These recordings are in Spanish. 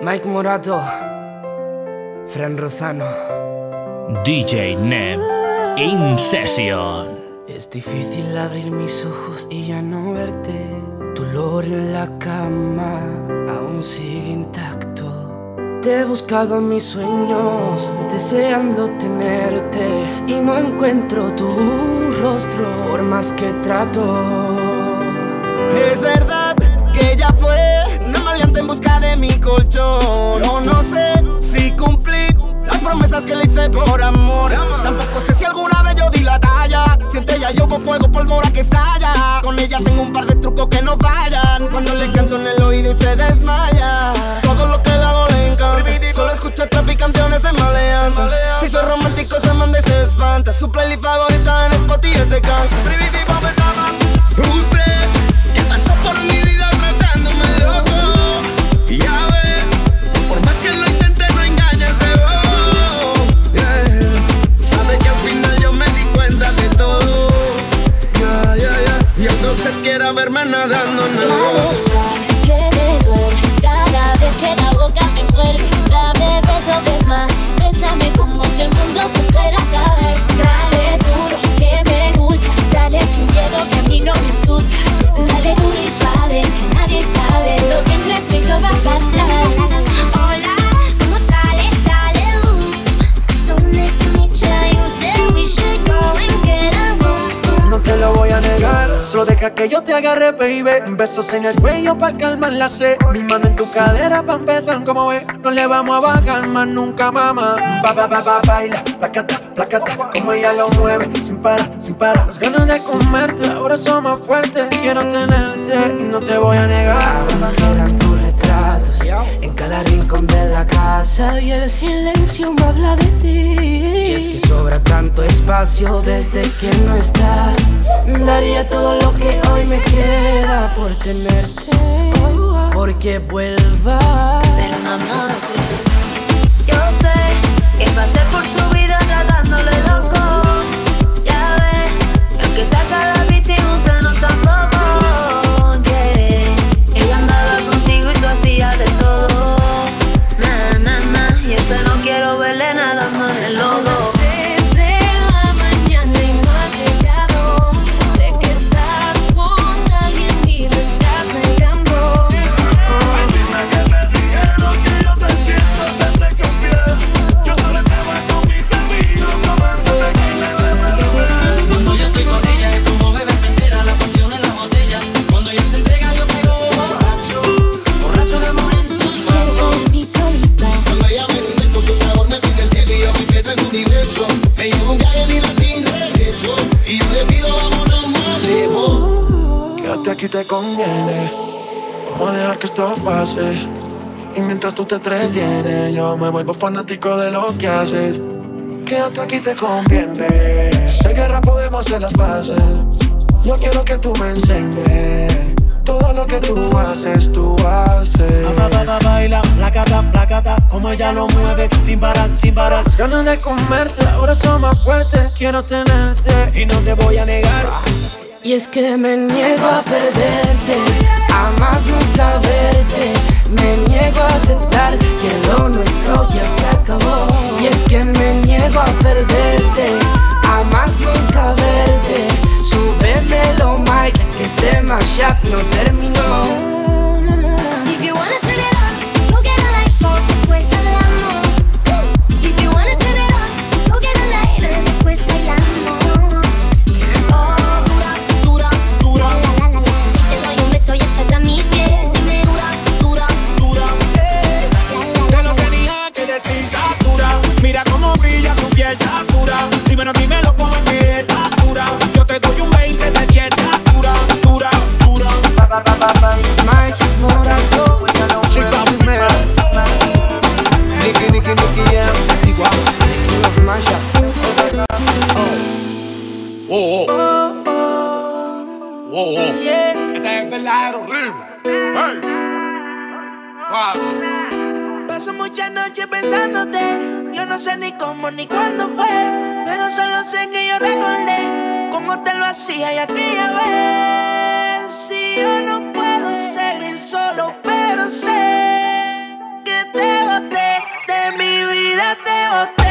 Mike Morato, Fran Rozano, DJ Neb, In Session. Es difícil abrir mis ojos y ya no verte. Tu olor en la cama aún sigue intacto. Te he buscado en mis sueños, deseando tenerte. Y no encuentro tu rostro por más que trato. Busca de mi colchón. No, no sé si cumplí las promesas que le hice por amor. Tampoco sé si alguna vez yo di la talla. Siente ella yo con fuego, pólvora que estalla. Con ella tengo un par de trucos que no fallan. Cuando le canto en el oído y se desmaya. Todo lo que le hago le encanta. Solo escucha trap y canciones de maleante. Si soy romántico, se manda y se espanta. Su playlist favorita en Spotify es de gangsta. Usted nadando en el duele cada vez que la boca me muerde. Dame beso de más, bésame como si el mundo se fuera a caer. Dale duro que me gusta, dale sin miedo que a mí no me asusta. Dale duro y suave que nadie sabe lo que entre tú y yo va a pasar. Deja que yo te agarre, baby. Besos en el cuello para calmar la sed. Mi mano en tu cadera para empezar, como ves. No le vamos a bajar más nunca, mamá. Ba, ba, ba, ba, baila, placata, placata. Como ella lo mueve, sin parar, sin parar. Las ganas de comerte, ahora son más fuertes. Quiero tenerte y no te voy a negar. En cada rincón de la casa y el silencio me habla de ti. Y es que sobra tanto espacio desde que no estás. Daría todo lo que hoy me queda por tenerte, porque vuelva. Pero mamá no creo. Fanático de lo que haces. Quédate aquí te conviene. Sé guerra podemos hacer las bases. Yo quiero que tú me enseñes. Todo lo que tú haces, tú haces. Ba, ba, ba, baila, placata, placata, como ella lo mueve, sin parar, sin parar. Las ganas de comerte ahora son más fuertes. Quiero tenerte Y no te voy a negar. Y es que me niego a perderte, a más nunca verte. Me niego a aceptar que lo ya se acabó. Y es que me niego a perderte, a más nunca verte. Súbemelo, Mike, que este mashup no terminó. lugar Paso muchas noches pensándote. Yo no sé ni cómo ni cuándo fue. Pero solo sé que yo recordé cómo te lo hacía y aquella vez. Si yo no puedo seguir solo, pero sé que te boté. De mi vida te boté.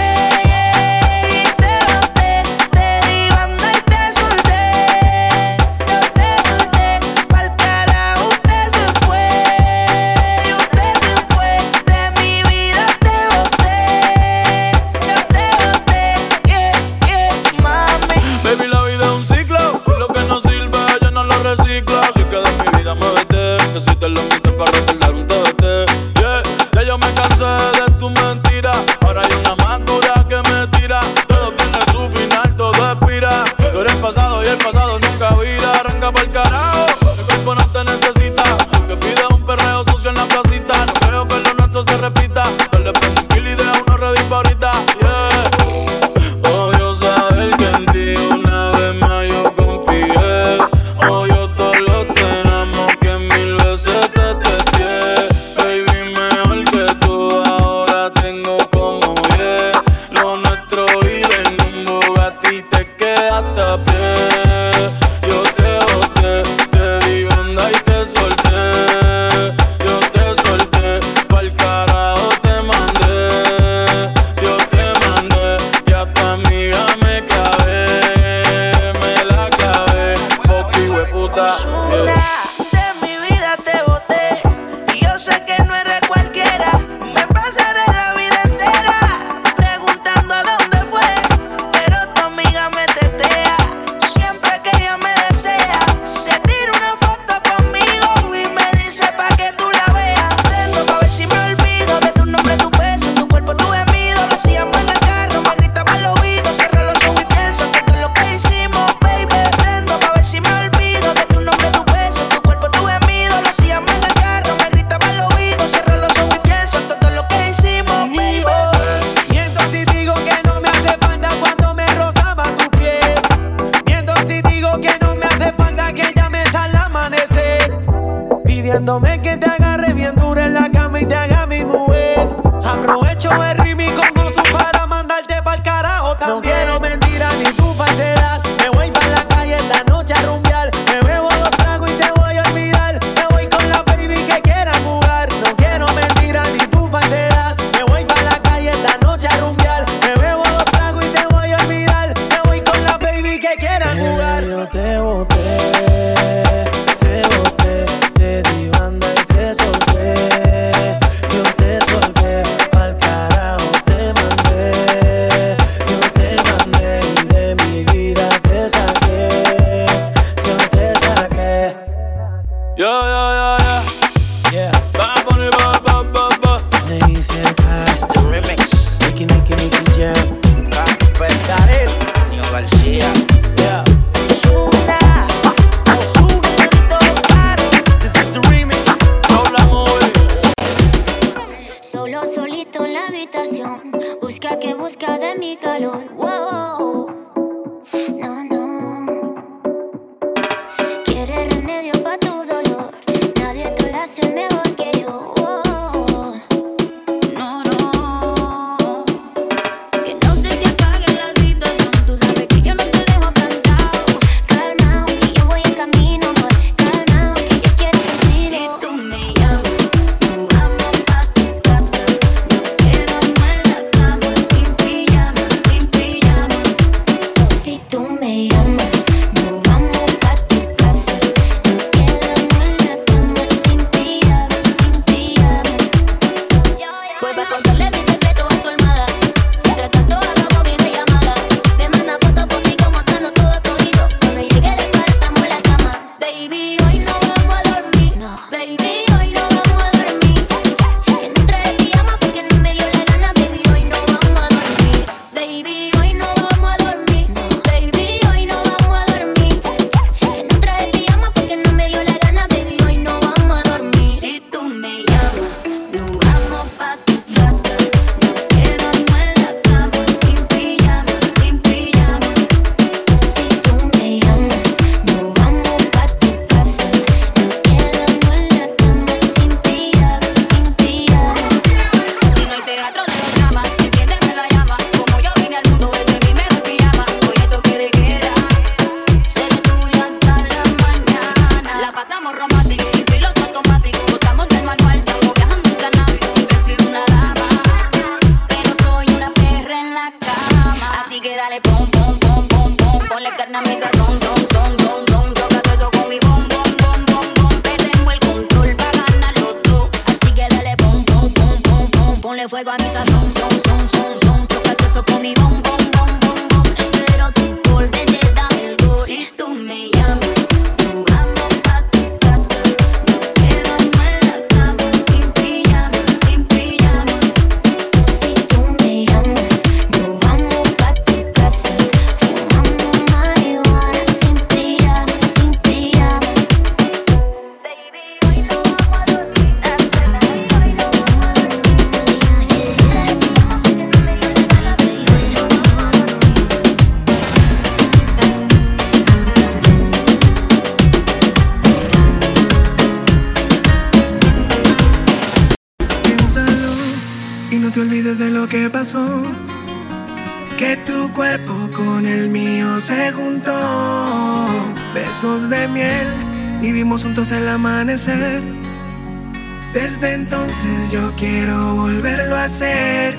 Yo quiero volverlo a hacer.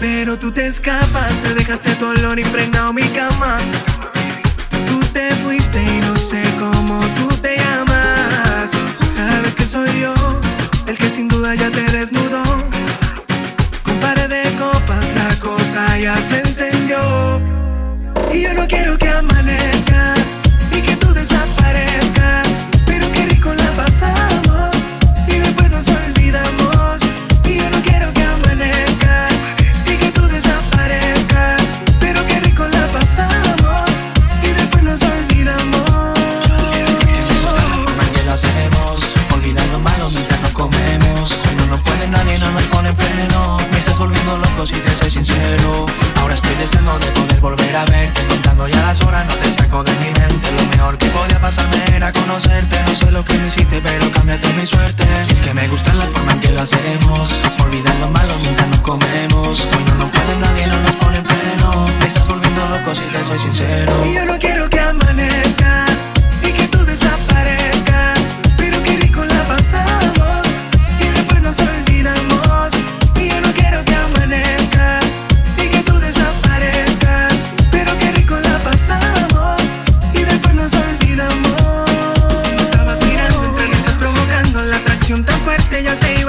Pero tú te escapas, te dejaste tu olor impregnado mi cama. Tú te fuiste y no sé cómo tú te llamas. Sabes que soy yo, el que sin duda ya te desnudó. Con par de copas la cosa ya se encendió. Y yo no quiero que amanezca y que tú desaparezcas. Loco si te soy sincero. Ahora estoy deseando de poder volver a verte. Contando ya las horas, no te saco de mi mente. Lo mejor que podía pasarme era conocerte. No sé lo que me hiciste, pero cámbiate mi suerte. Es que me gusta la forma en que lo hacemos. Olvidar lo malo mientras nos comemos. Hoy no nos puede nadie, no nos pone freno. Me estás volviendo loco si te soy sincero. Y yo no quiero que amanezca y que tú desaparezcas.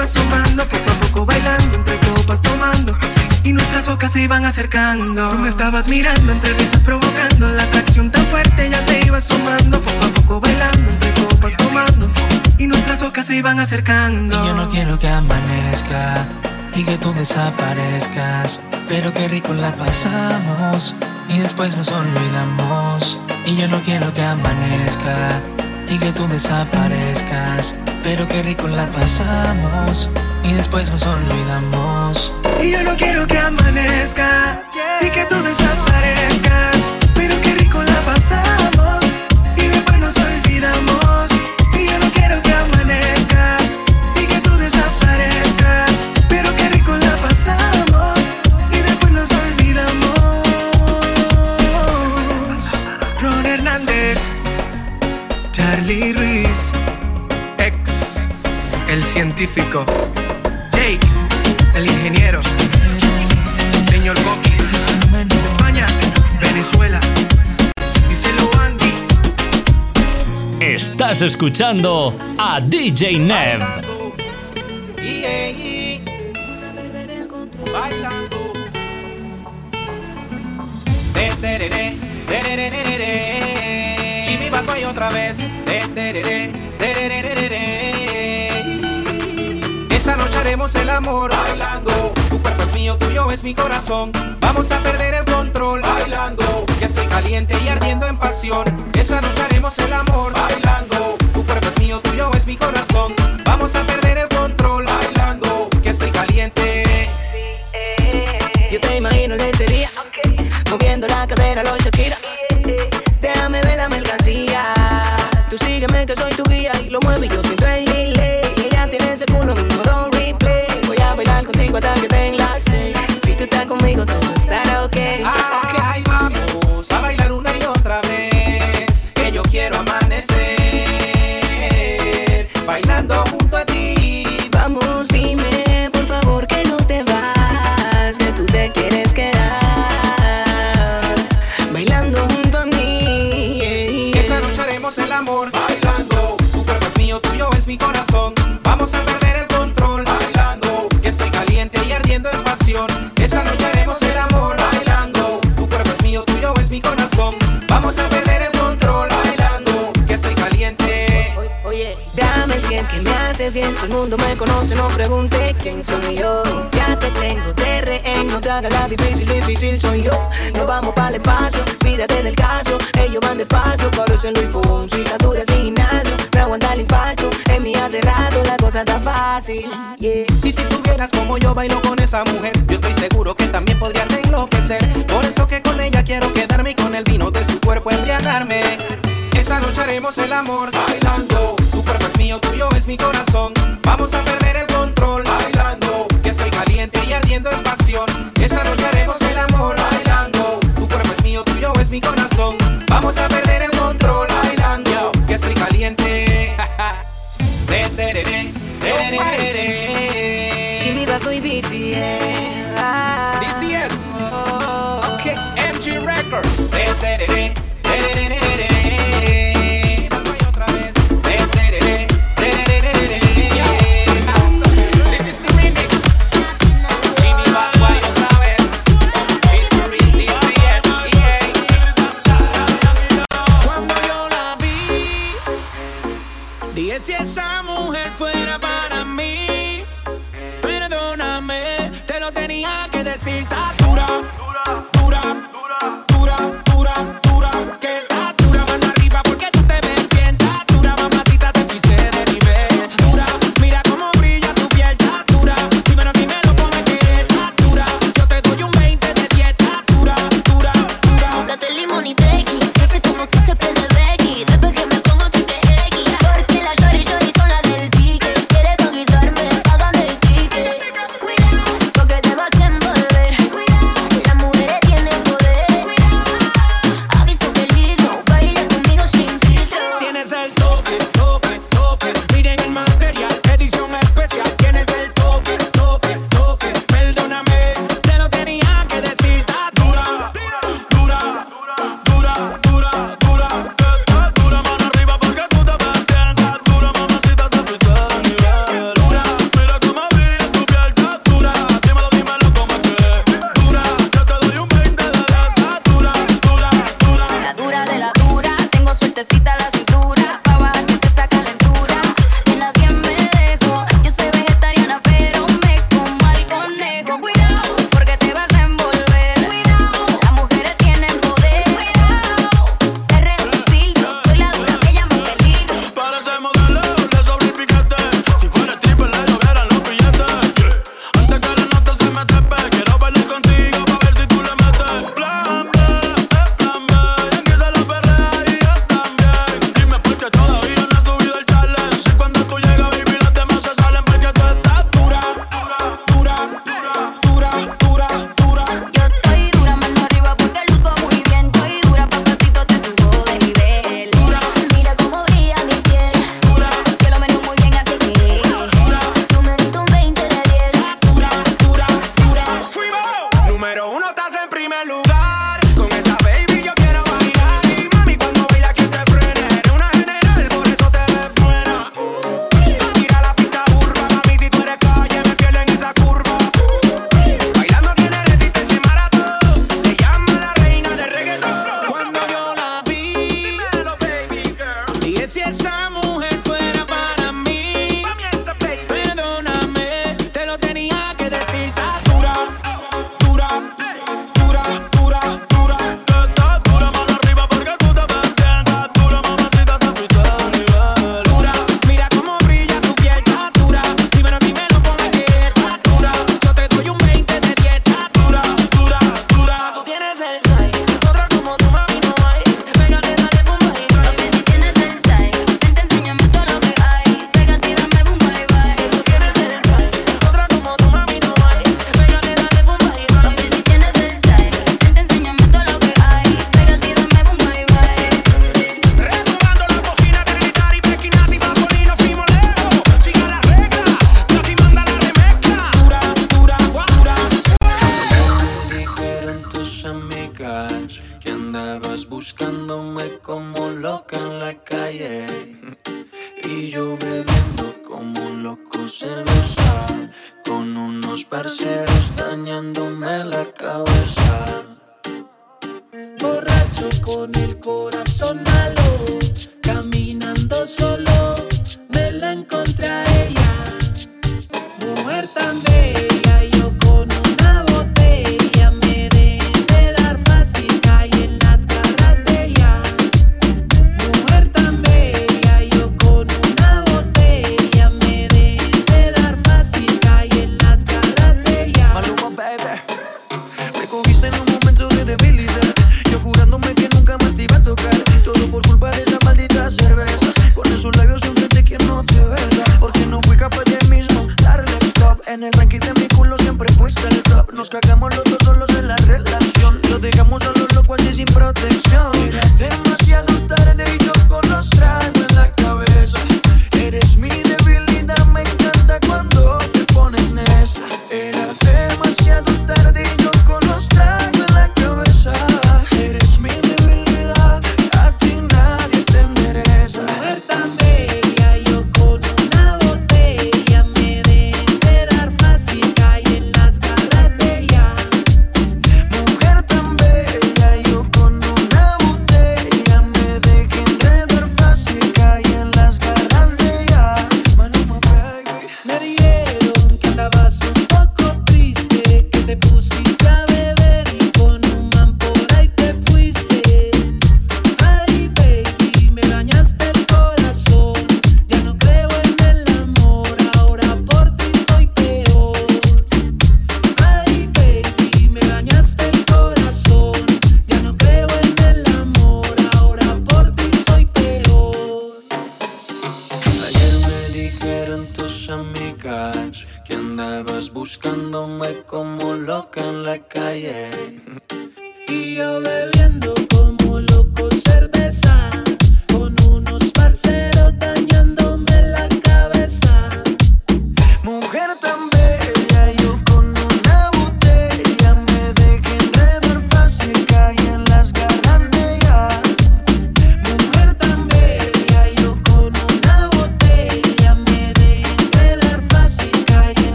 Iba sumando poco a poco bailando entre copas tomando. Y nuestras bocas se iban acercando. Tú me estabas mirando entre risas provocando la atracción tan fuerte ya se iba sumando poco a poco bailando entre copas tomando. Y nuestras bocas se iban acercando. Y yo no quiero que amanezca y que tú desaparezcas. Pero qué rico la pasamos y después nos olvidamos. Y yo no quiero que amanezca y que tú desaparezcas. Pero qué rico la pasamos y después nos olvidamos. Y yo no quiero que amanezca y que tú desaparezcas. Pero qué rico la pasamos científico. Jake, el ingeniero. Señor Coquis. España, Venezuela. Díselo Andy. Estás escuchando a DJ Nev. Bailando. Jimmy Bacoy otra vez haremos el amor bailando. Tu cuerpo es mío, tuyo es mi corazón. Vamos a perder el control bailando. Que estoy caliente y ardiendo en pasión. Esta noche haremos el amor bailando. Tu cuerpo es mío, tuyo es mi corazón. Vamos a perder el control bailando. Que estoy caliente. Yo te imagino en ese día, moviendo la cadera, lo Shakira. Conoce, no pregunte quién soy yo. Ya te tengo de rehén, no te hagas la difícil, difícil soy yo. Nos vamos para el espacio, pídate del caso, ellos van despacio, parecen Luis Fonsi, dura sin gimnasio, me aguanta el impacto, en mí hace rato la cosa está fácil. Y si tuvieras como yo bailo con esa mujer, yo estoy seguro que también podrías enloquecer. Por eso que con ella quiero quedarme y con el vino de su cuerpo embriagarme. Esta noche haremos el amor bailando. Tu cuerpo mío, tuyo es mi corazón. Vamos a perder el control bailando. Que estoy caliente y ardiendo en pasión. Esta noche haremos el amor bailando. Tu cuerpo es mío, tuyo es mi corazón. Vamos a perder el control bailando. Que estoy caliente. Jimmy DCS. DCS. Okay. MG Records.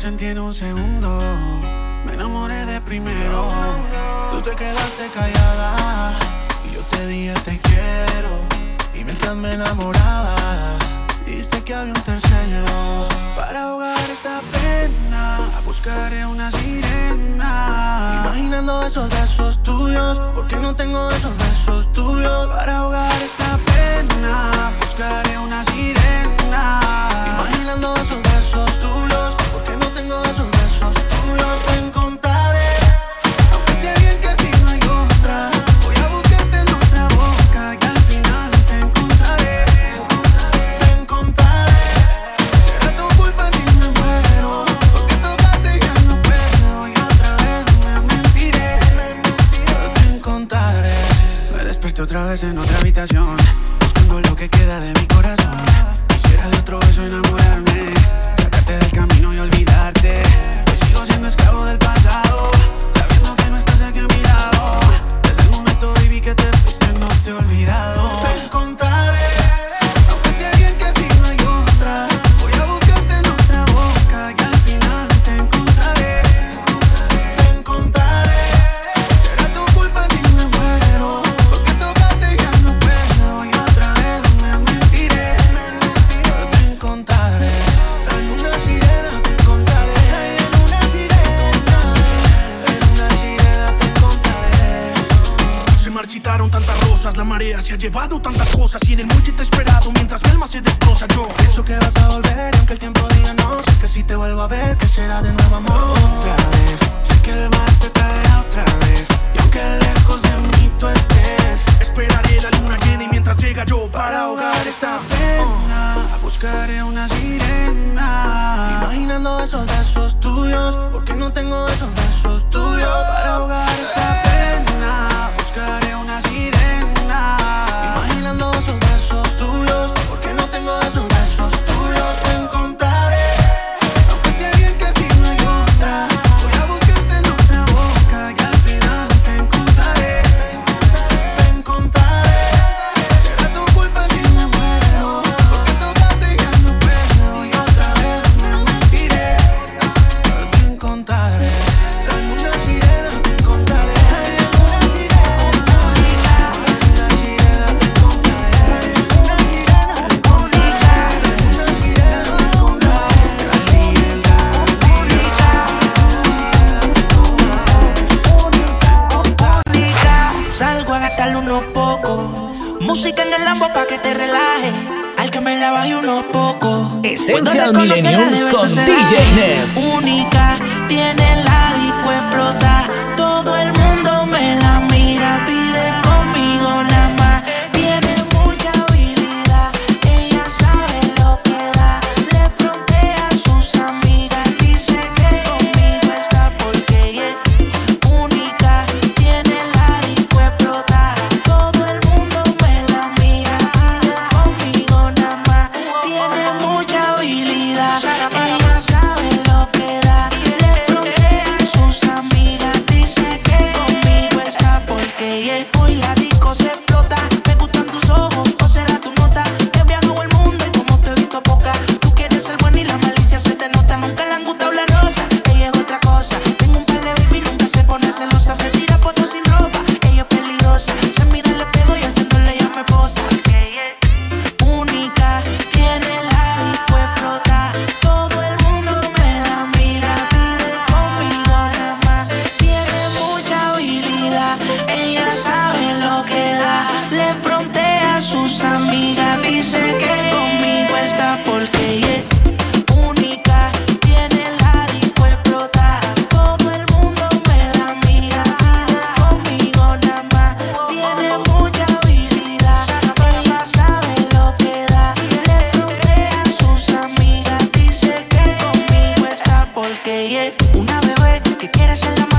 sentí en un segundo. Me enamoré de primero. Tú te quedaste callada. Y yo te dije te quiero. Y mientras me enamoraba, diste que había un tercero. Para ahogar esta pena, buscaré una sirena. Imaginando esos besos tuyos. Porque no tengo esos besos tuyos. Para ahogar esta pena, buscaré una sirena. Imaginando esos besos que quieras, ya lo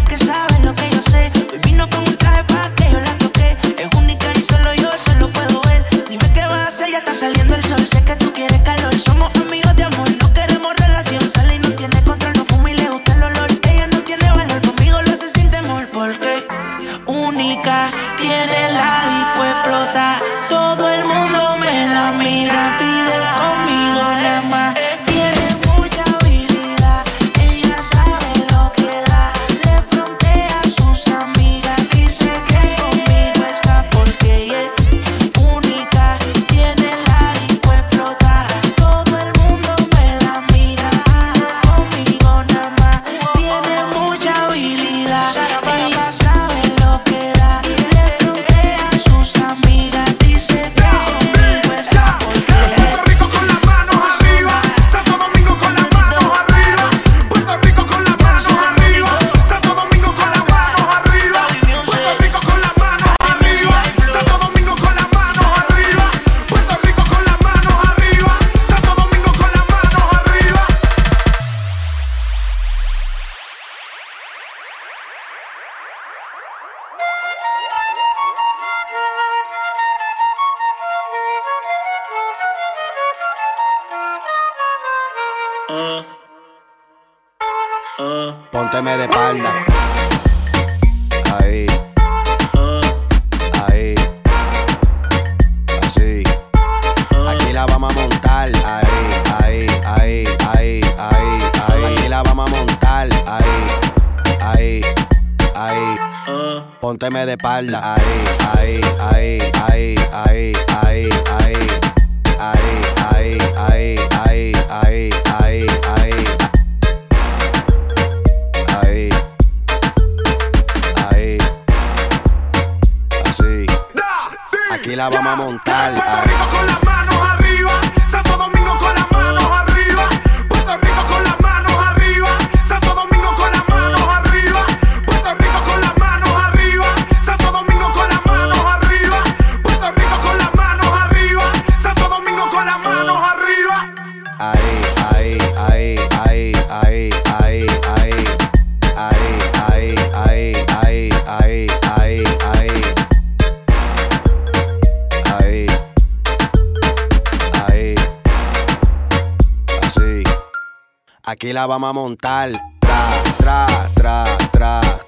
la vamos a montar. Tra, tra, tra, tra,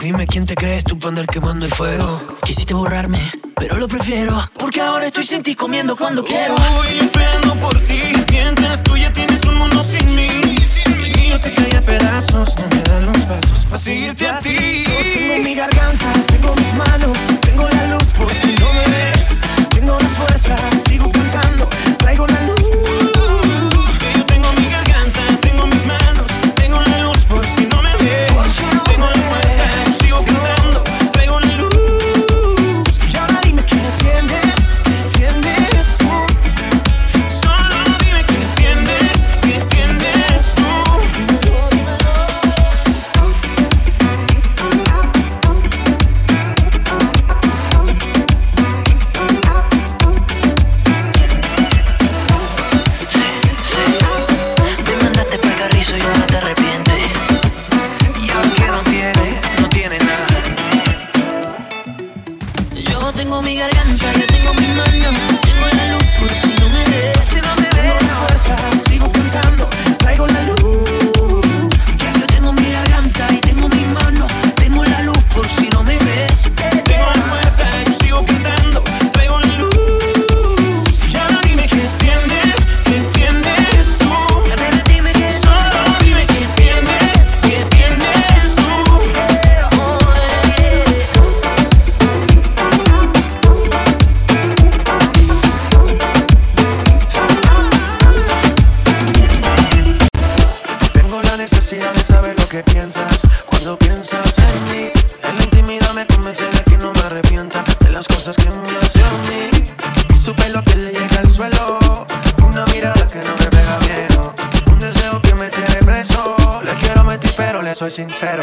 dime quién te crees tú para andar quemando el fuego. Quisiste borrarme, pero lo prefiero, porque ahora estoy sin ti comiendo cuando quiero. Uy, esperando por ti, mientras tú ya tienes un mundo sin mí. Y yo se cae a pedazos, no me dan los pasos para seguirte a ti. Yo tengo mi garganta, tengo mis manos, tengo la luz por si no me ves. questions had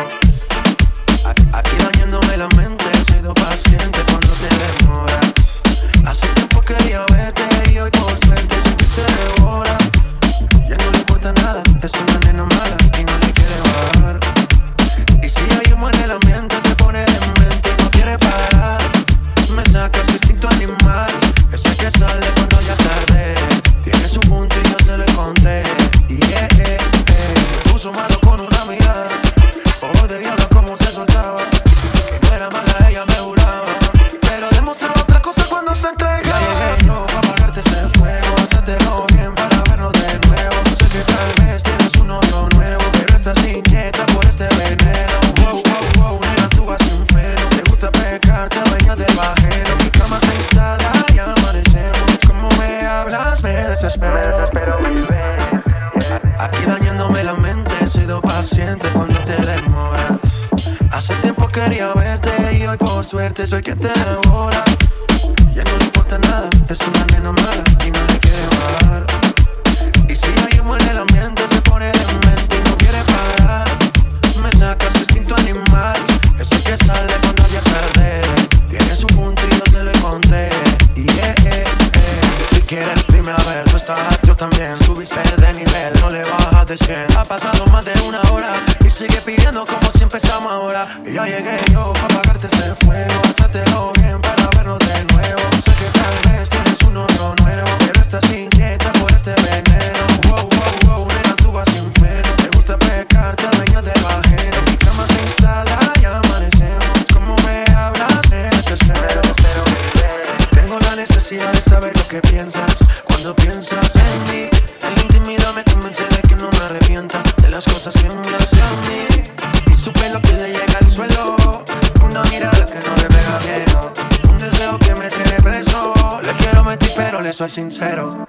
le soy sincero.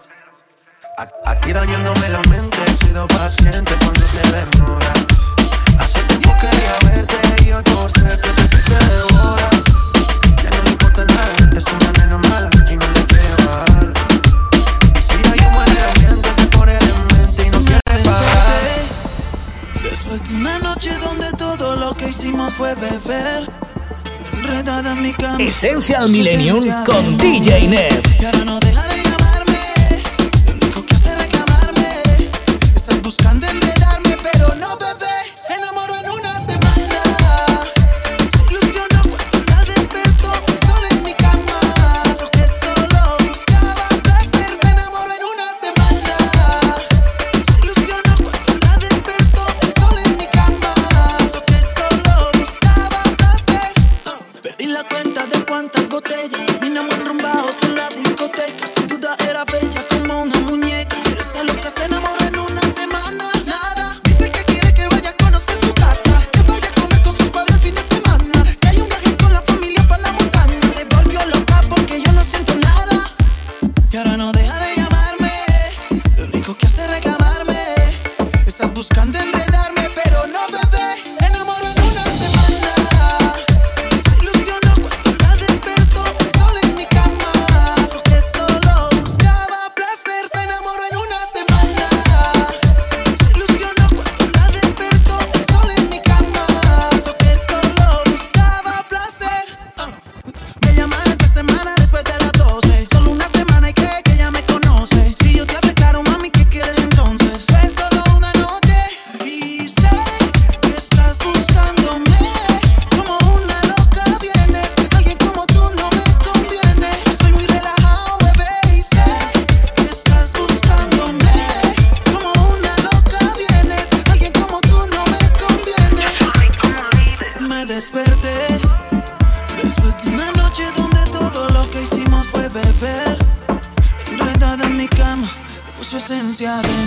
Aquí dañándome la mente, he sido paciente cuando te demora. Hace tiempo quería verte y hoy por ser que se te devora. Ya no me importa nada, es una nena mala y no le quiero bajar. Y si hay un buen ambiente, se pone en mente y no quiere pagar. Después de una noche donde todo lo que hicimos fue beber. Esencial Millennium con DJ Neff.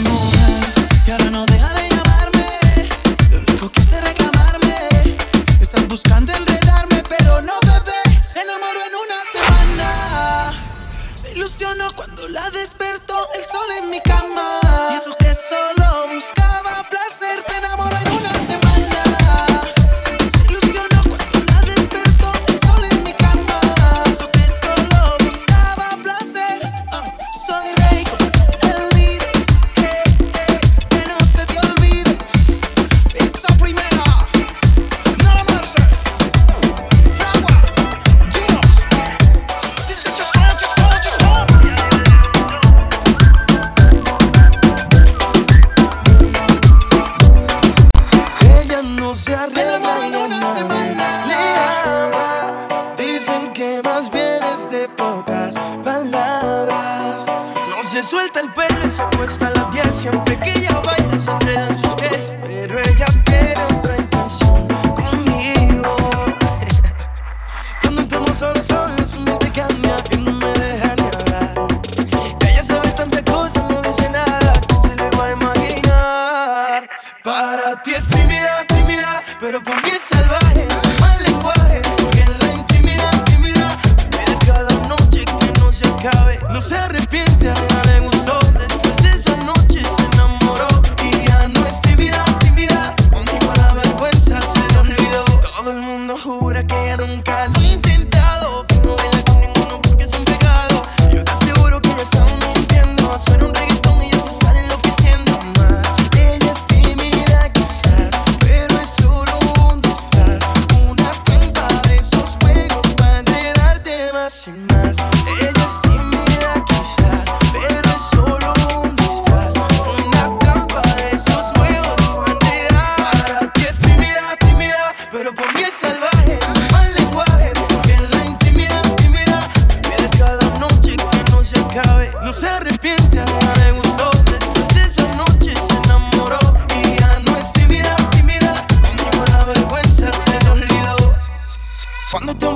enamora y ahora no deja de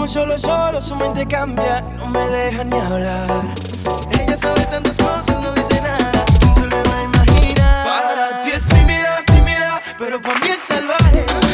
solo solo su mente cambia, no me deja ni hablar. Ella sabe tantas cosas, no dice nada, solo va a imaginar. Para ti es tímida, tímida, pero para mí es salvaje.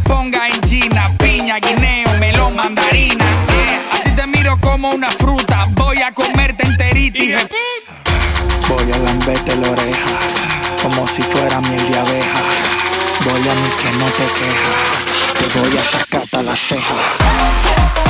ponga en China. Piña, guineo, melón, mandarina. A ti te miro como una fruta. Voy a comerte enterita Voy a lamberte la oreja. Como si fuera miel de abeja. Voy a mí que no te queja. Te voy a sacarte la ceja.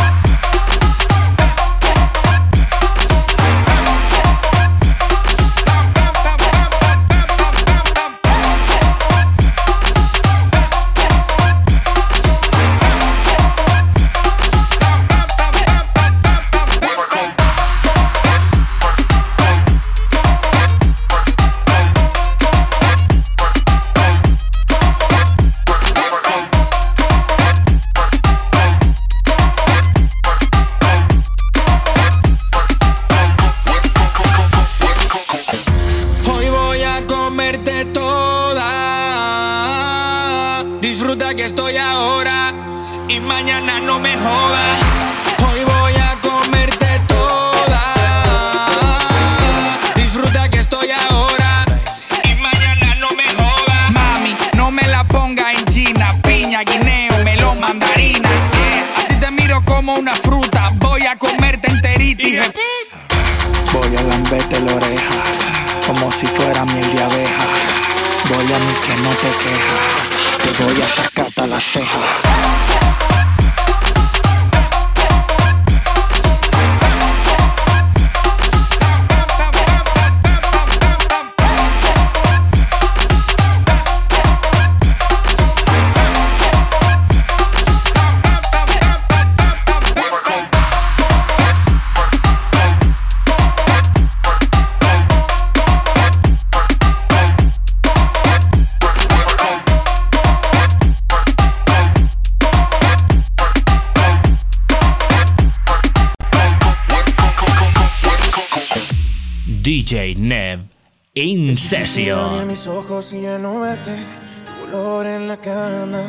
Session. mis ojos y ya no verte, tu olor en la cama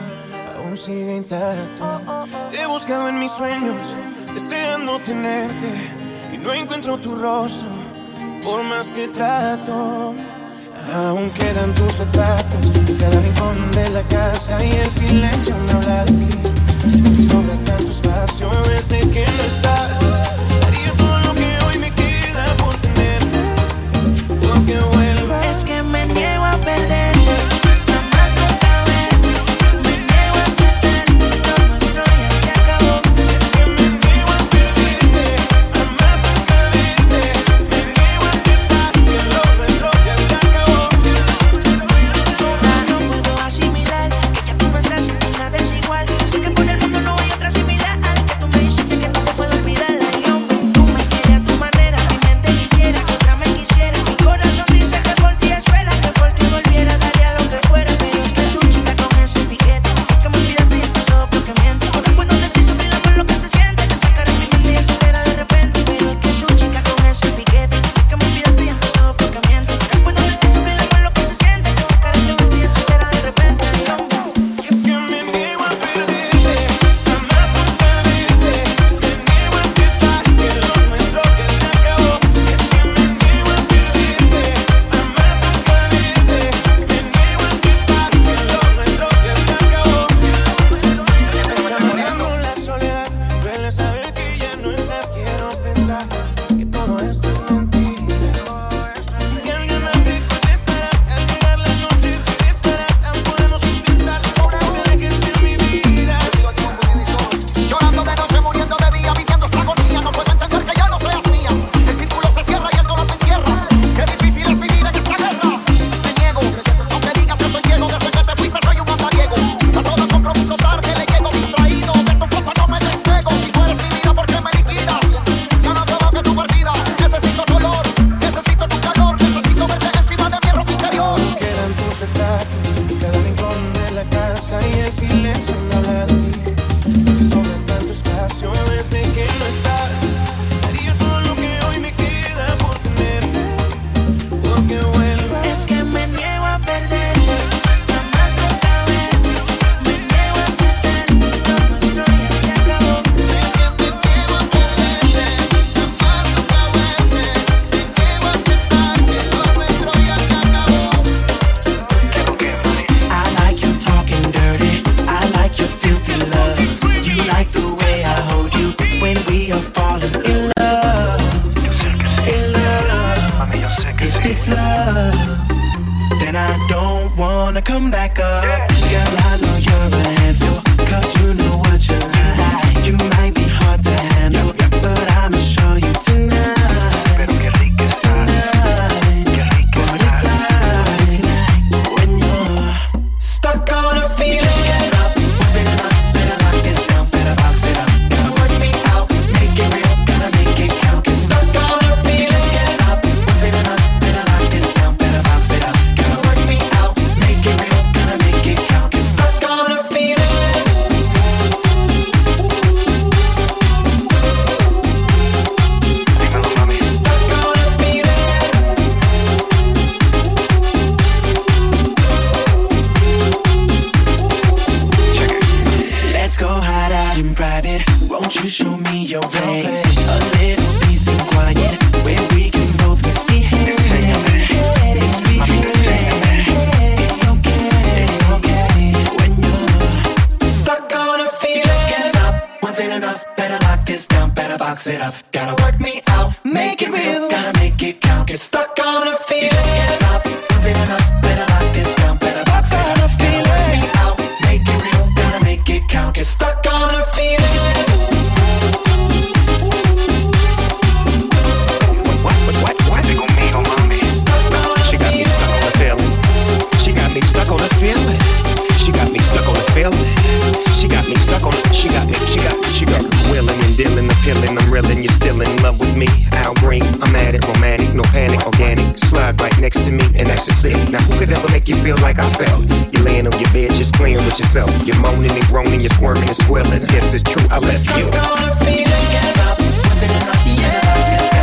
aún sigue intacto. Te he buscado en mis sueños, deseando tenerte y no encuentro tu rostro, por más que trato. Aún quedan tus retratos en cada rincón de la casa y el silencio me habla de ti. Es que sobra tanto espacio desde que no estás. Now who could ever make you feel like I felt? You're laying on your bed just playing with yourself. You're moaning and groaning, you're squirming and squealing. Yes, it's true, I left you. Let's go on and feel together. Yeah.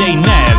DJ Nash.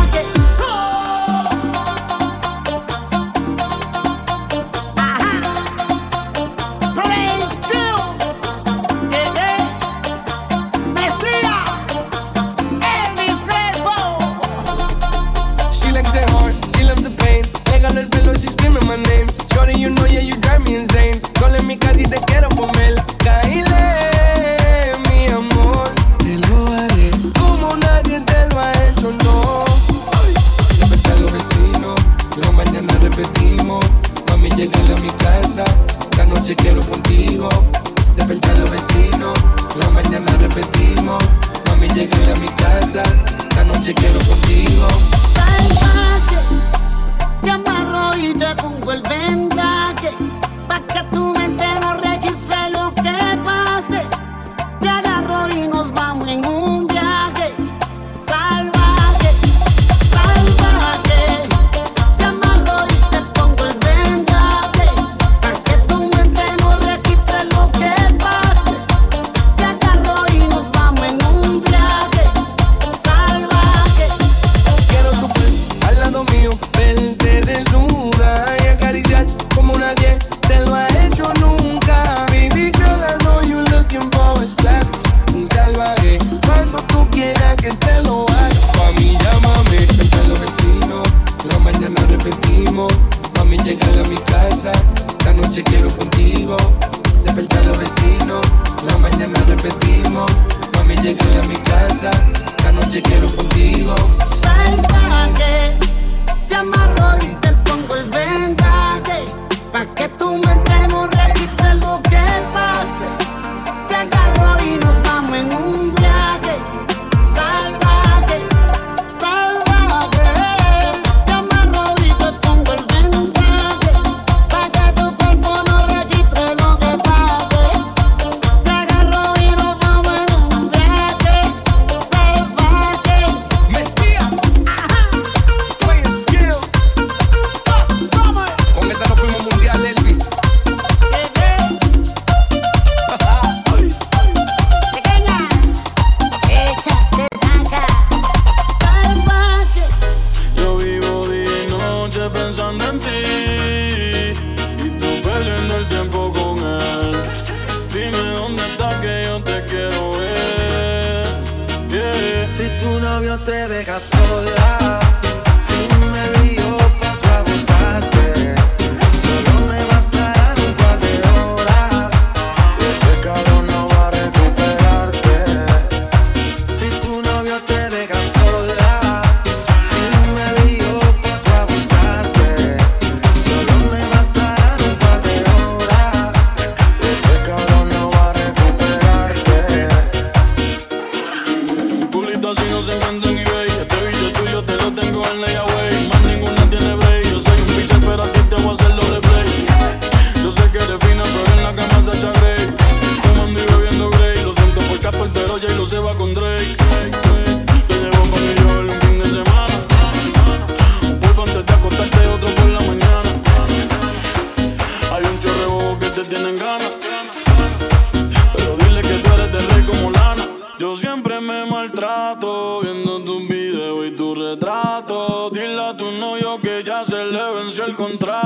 encontrar.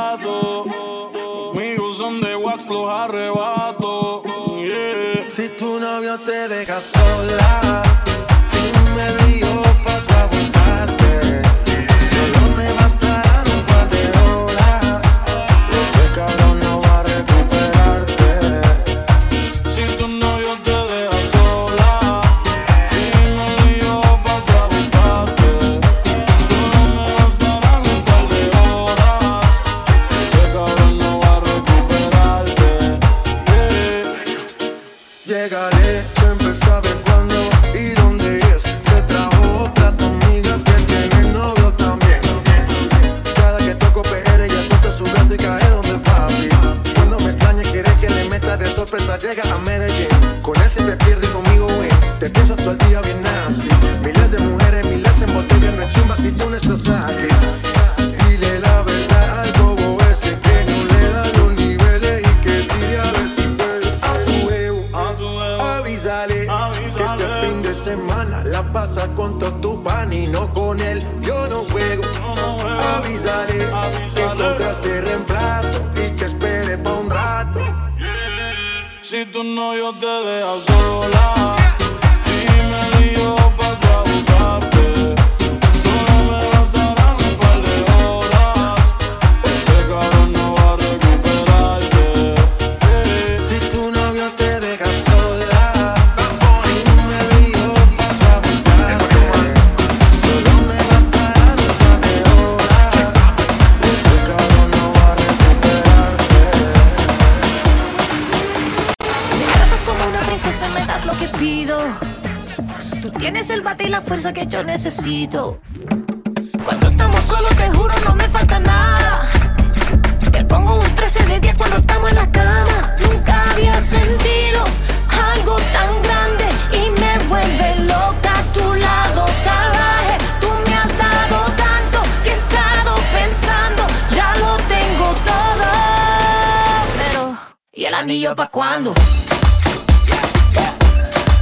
anillo pa' cuándo?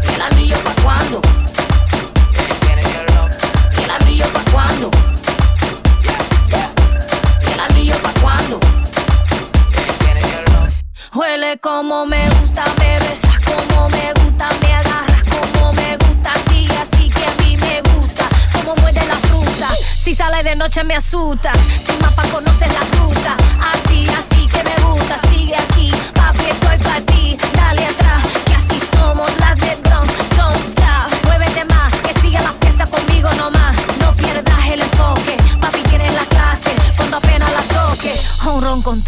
¿Y el anillo pa' cuándo? ¿Y el anillo pa' cuándo? ¿Y el anillo pa' cuándo? Huele como me gusta, me besas como me gusta, me agarras como me gusta, sigue así que a mí me gusta, como muerde la fruta, si sale de noche me asusta, sin mapa conoces la ruta, así, así que me gusta, sigue aquí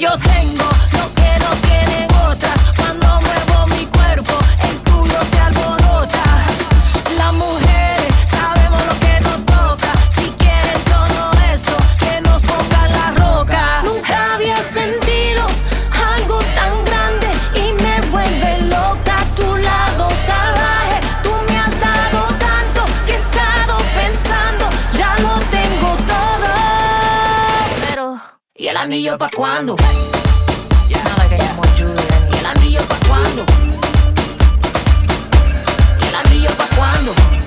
yo tengo anillo pa' cuándo? ¿Y el anillo pa' cuándo? ¿Y el anillo pa' cuándo?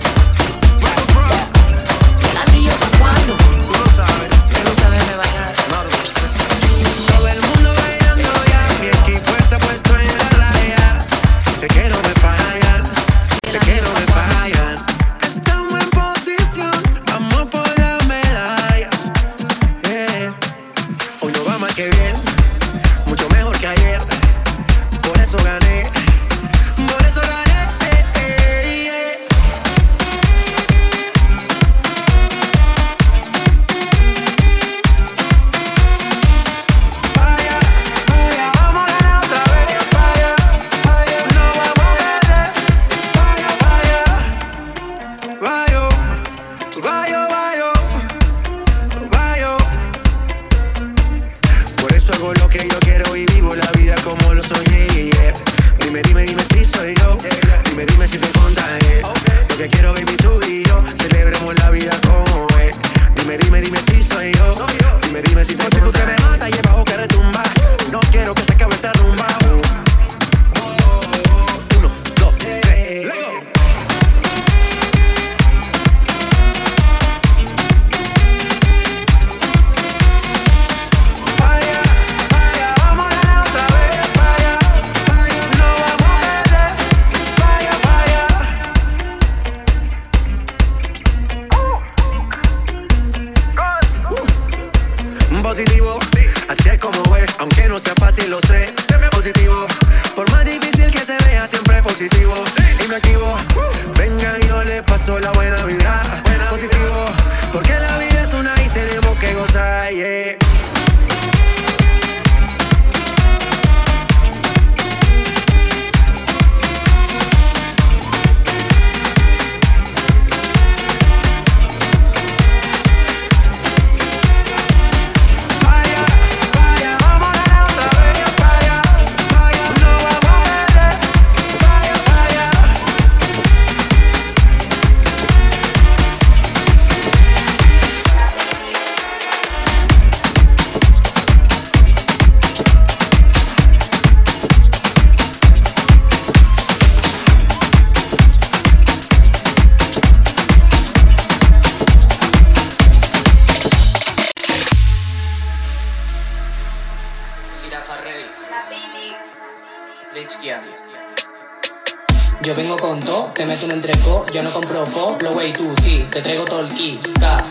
Yo vengo con todo, te meto un entreco, yo no compro fo, lo wey tú, sí, te traigo todo el kit, K,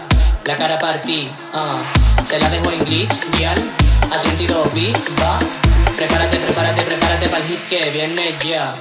la cara partí, ah, te la dejo en glitch, real, a 32 bit, va, prepárate, prepárate, prepárate para el hit que viene ya.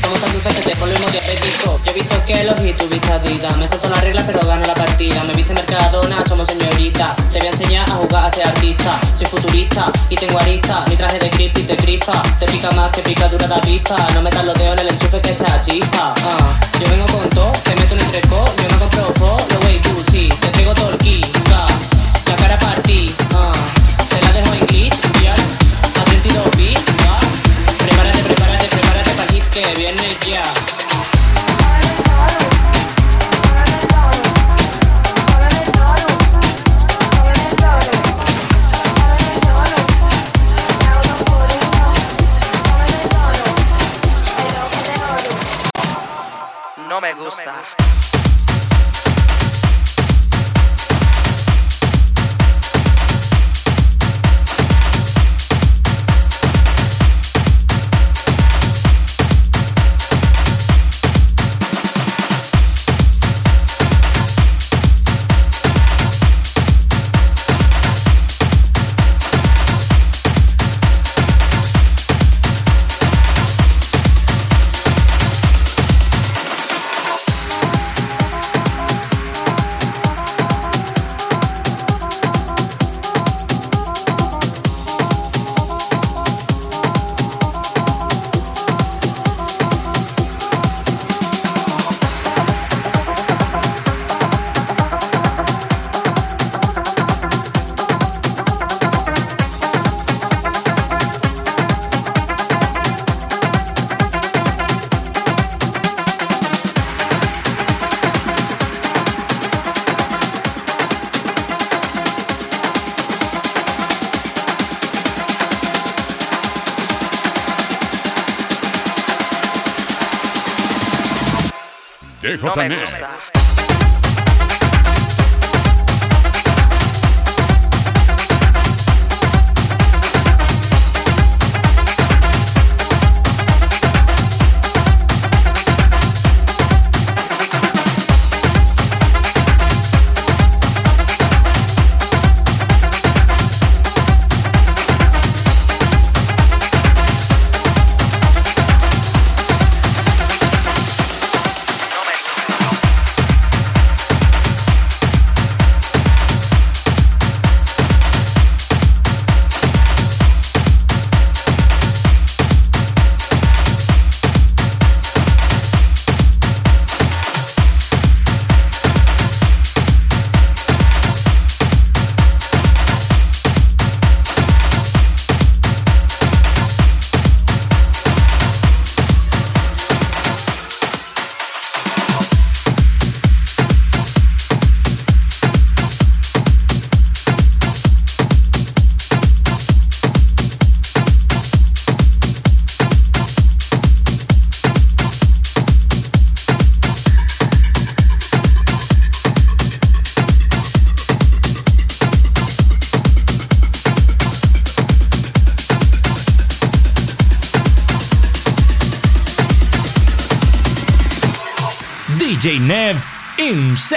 Somos tan dulces que te volvemos diabético, yo he visto que los y tú viste Adidas, me salto las reglas pero gano la partida, me viste Mercadona, somos señorita, te voy a enseñar a jugar a ser artista, soy futurista y tengo arista, mi traje de crispy te crispa, te pica más que picadura de avispa, no metas los dedos en el enchufe que echa chispa, ah. yo vengo con todo, te meto en el treco, yo no compro fo, lo wey tú sí, te traigo todo el kit, que viene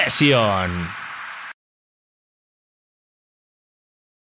session.